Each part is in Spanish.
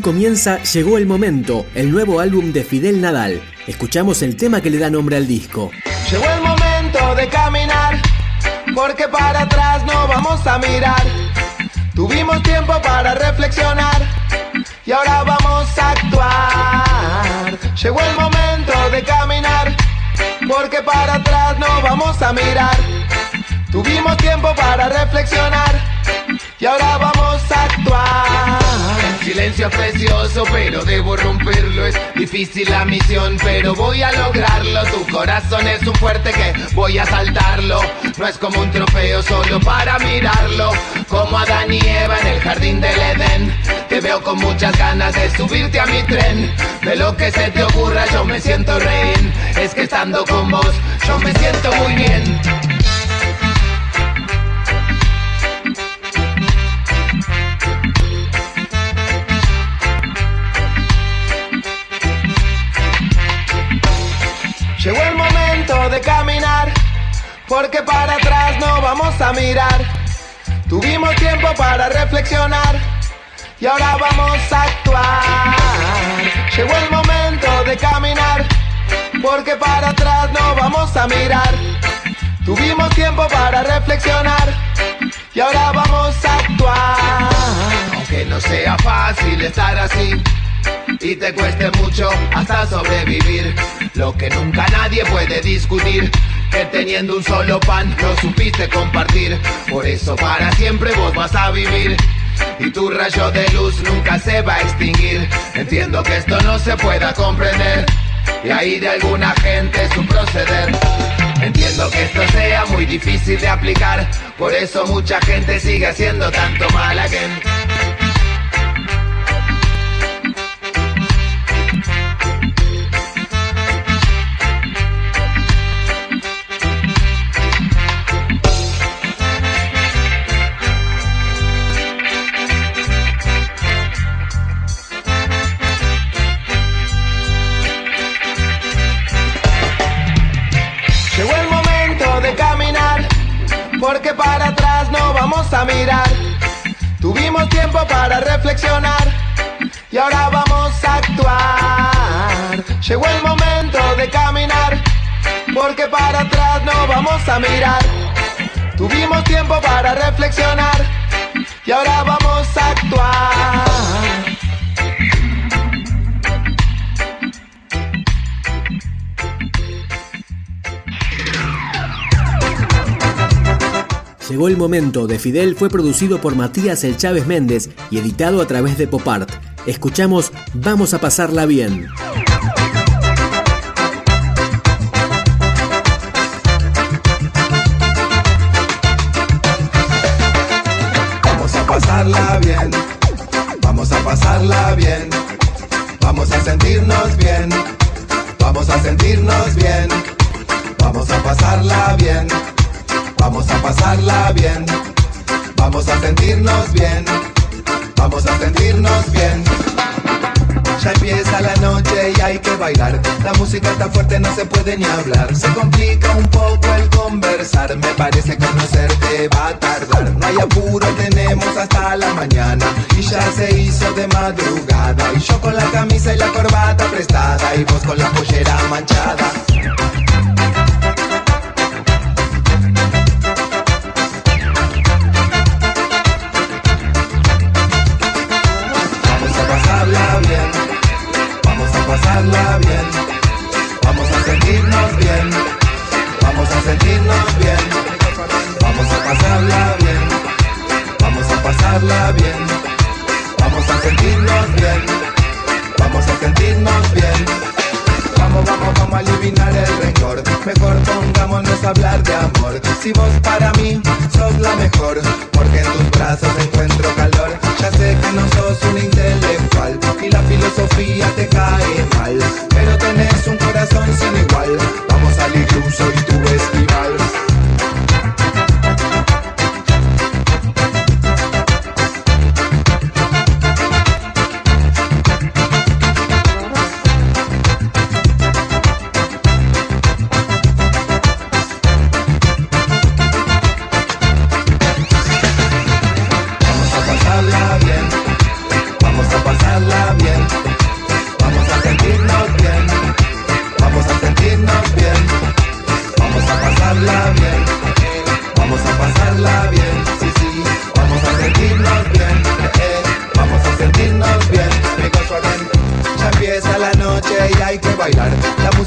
Comienza Llegó el Momento, el nuevo álbum de Fidel Nadal. Escuchamos el tema que le da nombre al disco. Llegó el momento de caminar, porque para atrás no vamos a mirar. Tuvimos tiempo para reflexionar y ahora vamos a actuar. Llegó el momento de caminar, porque para atrás no vamos a mirar. Tuvimos tiempo para reflexionar y ahora vamos a actuar. Silencio es precioso, pero debo romperlo. Es difícil la misión, pero voy a lograrlo. Tu corazón es un fuerte que voy a saltarlo. No es como un trofeo solo para mirarlo. Como Adán y Eva en el jardín del Edén. Te veo con muchas ganas de subirte a mi tren. De lo que se te ocurra, yo me siento rehén. Es que estando con vos, yo me siento muy bien. De caminar, porque para atrás no vamos a mirar. Tuvimos tiempo para reflexionar y ahora vamos a actuar. Llegó el momento de caminar, porque para atrás no vamos a mirar. Tuvimos tiempo para reflexionar y ahora vamos a actuar. Aunque no sea fácil estar así y te cueste mucho hasta sobrevivir. Lo que nunca nadie puede discutir. Que teniendo un solo pan lo supiste compartir. Por eso para siempre vos vas a vivir. Y tu rayo de luz nunca se va a extinguir. Entiendo que esto no se pueda comprender. Y ahí de alguna gente su proceder. Entiendo que esto sea muy difícil de aplicar. Por eso mucha gente sigue haciendo tanto mal again. Porque para atrás no vamos a mirar. Tuvimos tiempo para reflexionar y ahora vamos a actuar. Llegó el momento de caminar, porque para atrás no vamos a mirar. Tuvimos tiempo para reflexionar y ahora vamos a actuar. El momento de Fidel fue producido por Matías El Chávez Méndez y editado a través de Popart. Escuchamos Vamos a pasarla bien. Hay que bailar. La música está fuerte, no se puede ni hablar. Se complica un poco el conversar. Me parece que conocerte va a tardar. No hay apuro, tenemos hasta la mañana. Y ya se hizo de madrugada. Y yo con la camisa y la corbata prestada. Y vos con la pollera manchada. Si vos para mí sos la mejor, porque en tus brazos encuentro calor. Ya sé que no sos un intelectual y la filosofía te cae mal,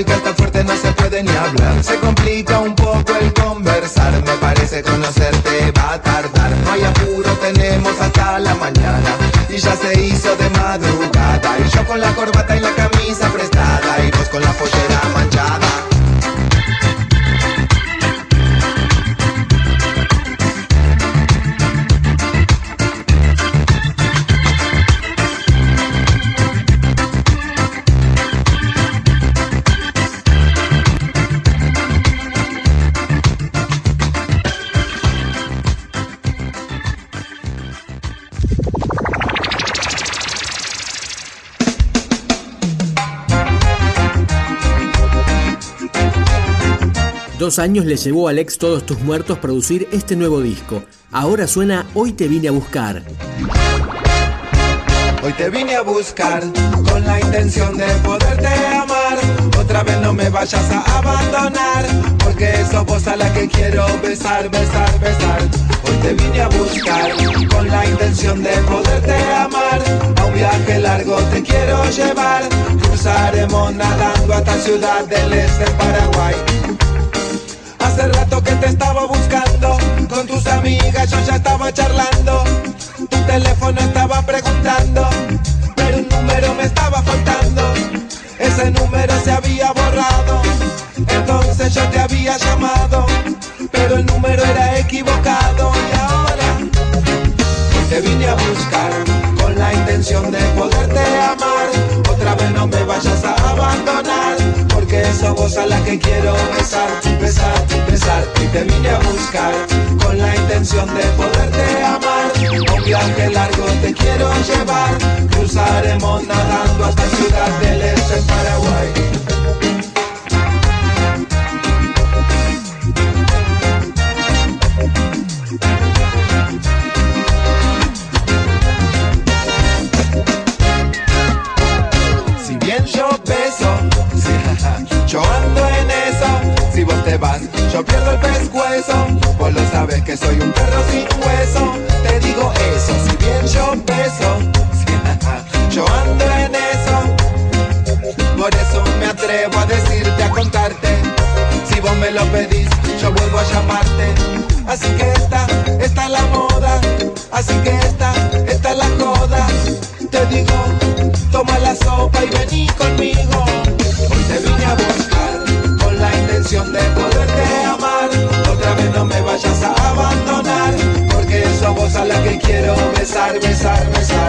música está fuerte, no se puede ni hablar. Se complica un poco el conversar, me parece conocerte va a tardar. No hay apuro, tenemos hasta la mañana. Y ya se hizo de madrugada. Y yo con la corbata Dos años le llevó al ex Todos Tus Muertos producir este nuevo disco. Ahora suena Hoy te vine a buscar. Hoy te vine a buscar con la intención de poderte amar. Otra vez no me vayas a abandonar, porque sos vos a la que quiero besar, besar, besar. Hoy te vine a buscar con la intención de poderte amar. A un viaje largo te quiero llevar. Cruzaremos nadando hasta Ciudad del Este, Paraguay. Hace rato que te estaba buscando, con tus amigas yo ya estaba charlando. Tu teléfono estaba preguntando, pero un número me estaba faltando. Ese número se había borrado, entonces yo te había llamado, pero el número era equivocado y ahora te vine a buscar con la intención de poderte amar. Otra vez no me vayas a abandonar sos vos a la que quiero besar, besar, besar y te vine a buscar con la intención de poderte amar. Un viaje largo te quiero llevar, cruzaremos nadando hasta Ciudad del Este Paraguay. Atrevo a decirte, a contarte. Si vos me lo pedís, yo vuelvo a llamarte. Así que esta, esta es la moda. Así que esta, esta es la joda. Te digo, toma la sopa y vení conmigo. Hoy te vine a buscar con la intención de poderte no me vayas a abandonar, porque sos vos a la que quiero besar, besar, besar.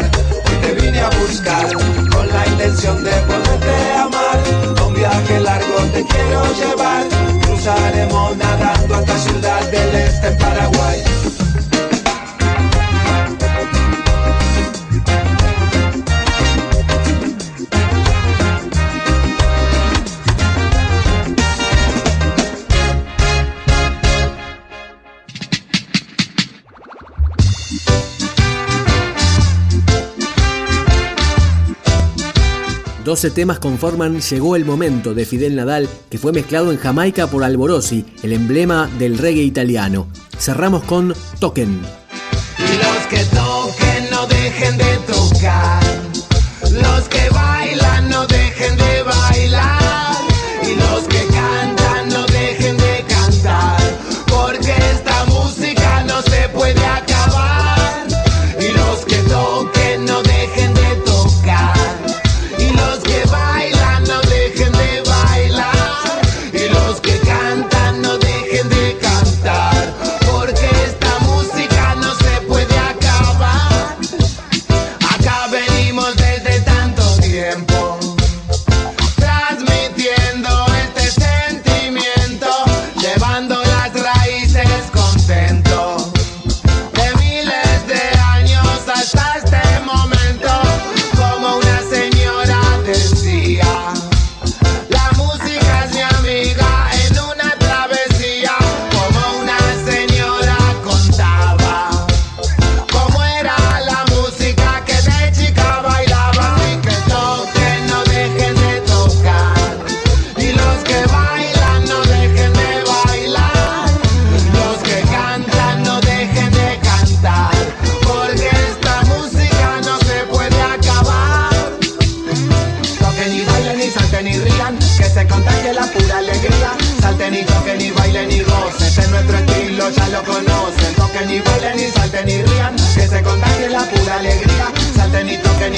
Llevar, cruzaremos 12 temas conforman Llegó el Momento de Fidel Nadal, que fue mezclado en Jamaica por Alborosi, el emblema del reggae italiano. Cerramos con Toquen. Y los que toquen no dejen de tocar.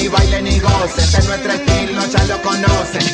Y bailen y gocen, este es nuestro estilo, ya lo conocen.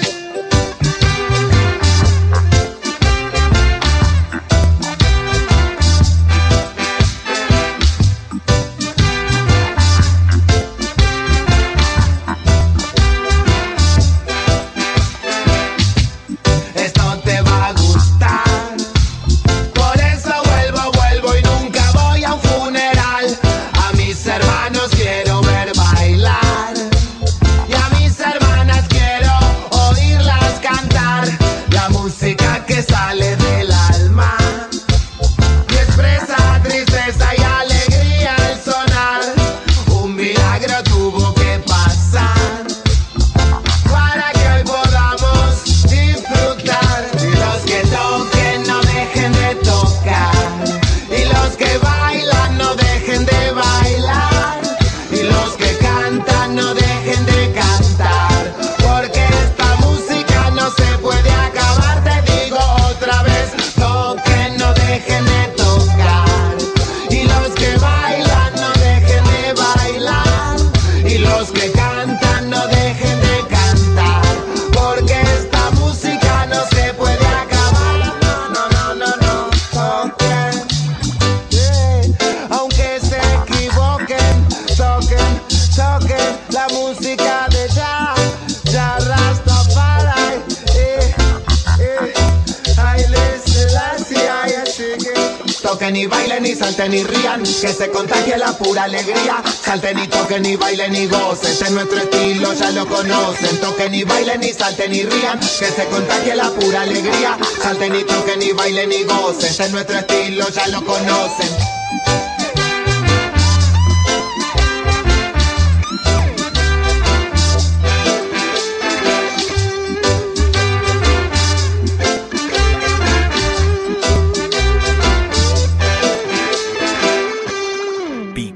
Ni rían, que se contagie la pura alegría. Salten y toquen, ni bailen, ni gocen, este es nuestro estilo, ya lo conocen. Toquen y bailen, ni salten, ni rían, que se contagie la pura alegría. Salten y toquen, ni bailen, ni gocen, este es nuestro estilo, ya lo conocen.